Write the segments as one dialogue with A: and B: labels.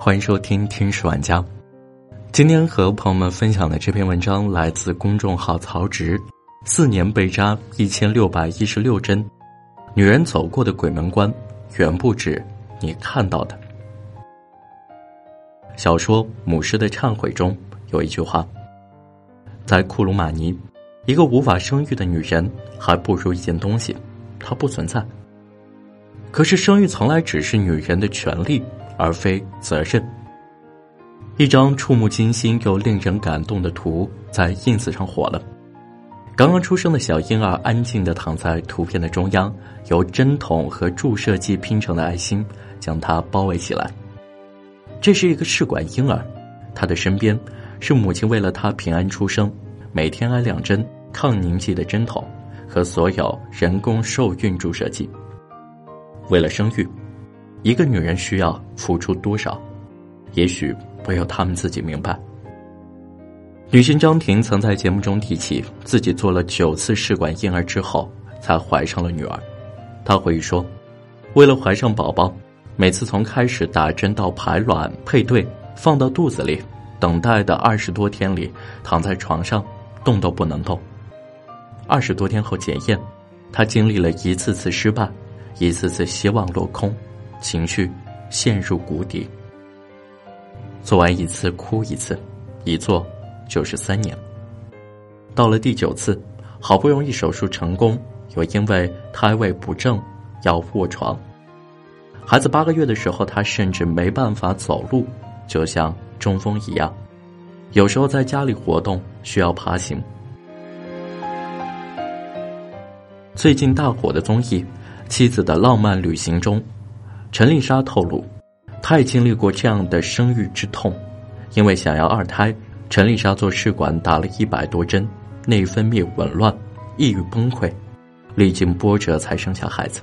A: 欢迎收听《听史玩家》。今天和朋友们分享的这篇文章来自公众号“曹植”，四年被扎一千六百一十六针，女人走过的鬼门关，远不止你看到的。小说《母狮的忏悔》中有一句话：“在库鲁马尼，一个无法生育的女人还不如一件东西，它不存在。可是生育从来只是女人的权利，而非责任。”一张触目惊心又令人感动的图在 ins 上火了。刚刚出生的小婴儿安静地躺在图片的中央，由针筒和注射剂拼成的爱心将它包围起来。这是一个试管婴儿，他的身边是母亲为了他平安出生，每天挨两针抗凝剂的针筒和所有人工受孕注射剂。为了生育，一个女人需要付出多少？也许。唯有他们自己明白。女星张婷曾在节目中提起，自己做了九次试管婴儿之后，才怀上了女儿。她回忆说：“为了怀上宝宝，每次从开始打针到排卵、配对、放到肚子里，等待的二十多天里，躺在床上动都不能动。二十多天后检验，她经历了一次次失败，一次次希望落空，情绪陷入谷底。”做完一次哭一次，一做就是三年。到了第九次，好不容易手术成功，又因为胎位不正要卧床。孩子八个月的时候，他甚至没办法走路，就像中风一样。有时候在家里活动需要爬行。最近大火的综艺《妻子的浪漫旅行》中，陈丽莎透露。她也经历过这样的生育之痛，因为想要二胎，陈丽莎做试管打了一百多针，内分泌紊乱，抑郁崩溃，历经波折才生下孩子。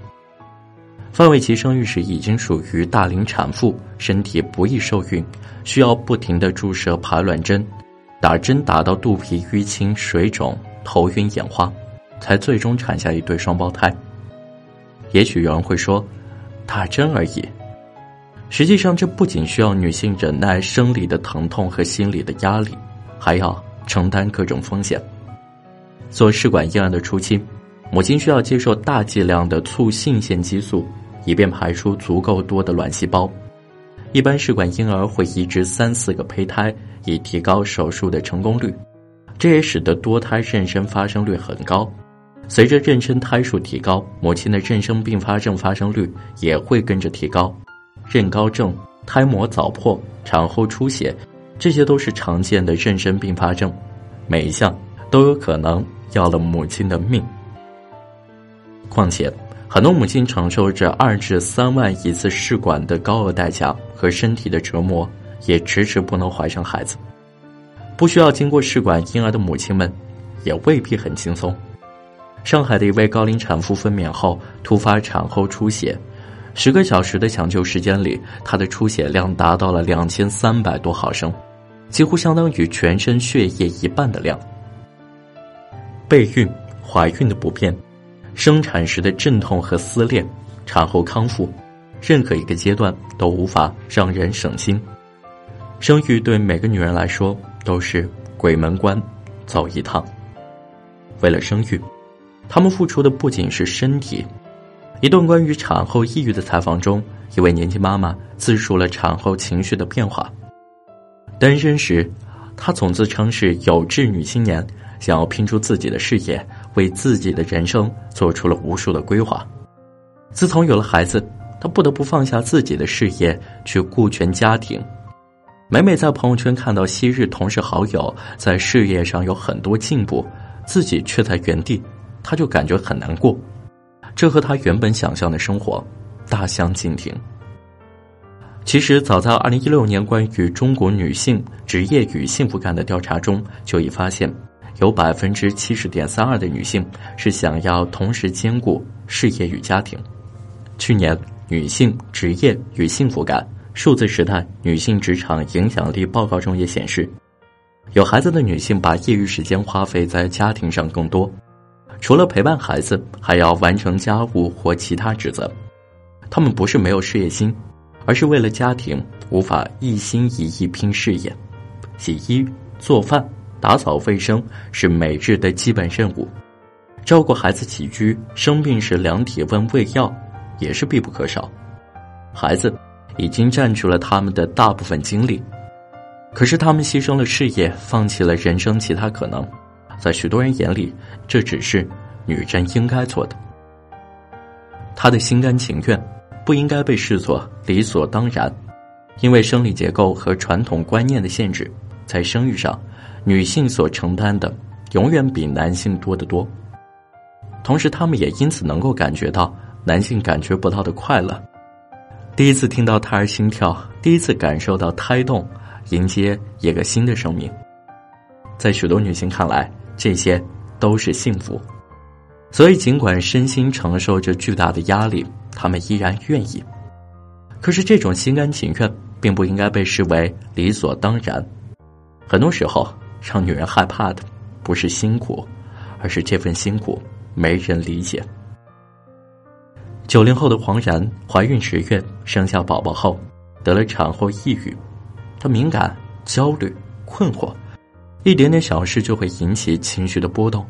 A: 范玮琪生育时已经属于大龄产妇，身体不易受孕，需要不停的注射排卵针，打针打到肚皮淤青、水肿、头晕眼花，才最终产下一对双胞胎。也许有人会说，打针而已。实际上，这不仅需要女性忍耐生理的疼痛和心理的压力，还要承担各种风险。做试管婴儿的初期，母亲需要接受大剂量的促性腺激素，以便排出足够多的卵细胞。一般试管婴儿会移植三四个胚胎，以提高手术的成功率。这也使得多胎妊娠发生率很高。随着妊娠胎数提高，母亲的妊娠并发症发生率也会跟着提高。妊高症、胎膜早破、产后出血，这些都是常见的妊娠并发症，每一项都有可能要了母亲的命。况且，很多母亲承受着二至三万一次试管的高额代价和身体的折磨，也迟迟不能怀上孩子。不需要经过试管婴儿的母亲们，也未必很轻松。上海的一位高龄产妇分娩后突发产后出血。十个小时的抢救时间里，她的出血量达到了两千三百多毫升，几乎相当于全身血液一半的量。备孕、怀孕的不便，生产时的阵痛和撕裂，产后康复，任何一个阶段都无法让人省心。生育对每个女人来说都是鬼门关，走一趟。为了生育，他们付出的不仅是身体。一段关于产后抑郁的采访中，一位年轻妈妈自述了产后情绪的变化。单身时，她总自称是有志女青年，想要拼出自己的事业，为自己的人生做出了无数的规划。自从有了孩子，她不得不放下自己的事业去顾全家庭。每每在朋友圈看到昔日同事好友在事业上有很多进步，自己却在原地，他就感觉很难过。这和他原本想象的生活大相径庭。其实，早在二零一六年关于中国女性职业与幸福感的调查中，就已发现，有百分之七十点三二的女性是想要同时兼顾事业与家庭。去年《女性职业与幸福感：数字时代女性职场影响力报告》中也显示，有孩子的女性把业余时间花费在家庭上更多。除了陪伴孩子，还要完成家务或其他职责。他们不是没有事业心，而是为了家庭无法一心一意拼事业。洗衣、做饭、打扫卫生是每日的基本任务，照顾孩子起居、生病时量体温、喂药也是必不可少。孩子已经占据了他们的大部分精力，可是他们牺牲了事业，放弃了人生其他可能。在许多人眼里，这只是女真应该做的。她的心甘情愿，不应该被视作理所当然，因为生理结构和传统观念的限制，在生育上，女性所承担的永远比男性多得多。同时，他们也因此能够感觉到男性感觉不到的快乐。第一次听到胎儿心跳，第一次感受到胎动，迎接一个新的生命，在许多女性看来。这些都是幸福，所以尽管身心承受着巨大的压力，他们依然愿意。可是这种心甘情愿，并不应该被视为理所当然。很多时候，让女人害怕的不是辛苦，而是这份辛苦没人理解。九零后的黄然怀孕十月生下宝宝后，得了产后抑郁，她敏感、焦虑、困惑。一点点小事就会引起情绪的波动。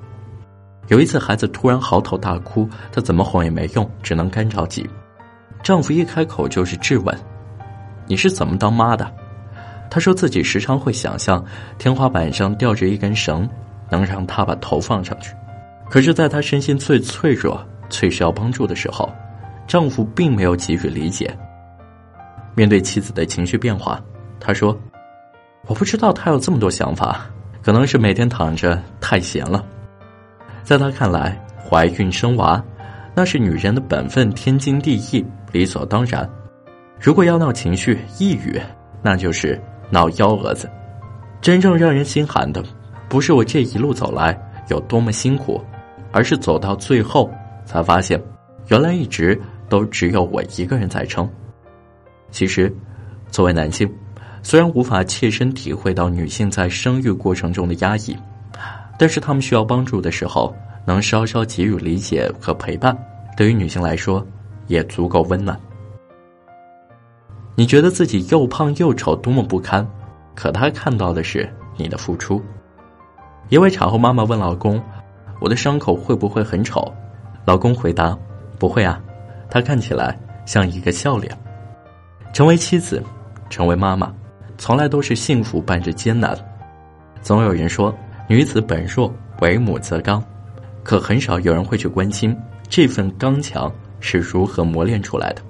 A: 有一次，孩子突然嚎啕大哭，她怎么哄也没用，只能干着急。丈夫一开口就是质问：“你是怎么当妈的？”她说自己时常会想象天花板上吊着一根绳，能让她把头放上去。可是，在她身心最脆弱、最需要帮助的时候，丈夫并没有给予理解。面对妻子的情绪变化，他说：“我不知道他有这么多想法。”可能是每天躺着太闲了，在他看来，怀孕生娃那是女人的本分，天经地义，理所当然。如果要闹情绪、抑郁，那就是闹幺蛾子。真正让人心寒的，不是我这一路走来有多么辛苦，而是走到最后才发现，原来一直都只有我一个人在撑。其实，作为男性。虽然无法切身体会到女性在生育过程中的压抑，但是他们需要帮助的时候，能稍稍给予理解和陪伴，对于女性来说也足够温暖。你觉得自己又胖又丑，多么不堪，可他看到的是你的付出。一位产后妈妈问老公：“我的伤口会不会很丑？”老公回答：“不会啊，他看起来像一个笑脸。”成为妻子，成为妈妈。从来都是幸福伴着艰难，总有人说女子本弱，为母则刚，可很少有人会去关心这份刚强是如何磨练出来的。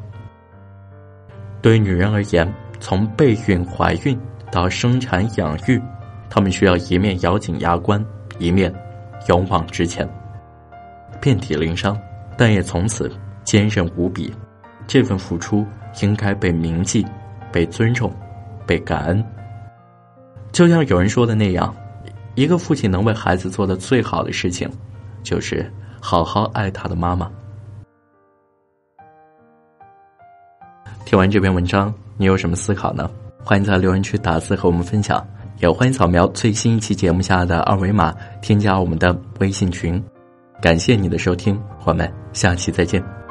A: 对于女人而言，从备孕、怀孕到生产、养育，她们需要一面咬紧牙关，一面勇往直前，遍体鳞伤，但也从此坚韧无比。这份付出应该被铭记，被尊重。被感恩，就像有人说的那样，一个父亲能为孩子做的最好的事情，就是好好爱他的妈妈。听完这篇文章，你有什么思考呢？欢迎在留言区打字和我们分享，也欢迎扫描最新一期节目下的二维码，添加我们的微信群。感谢你的收听，我们下期再见。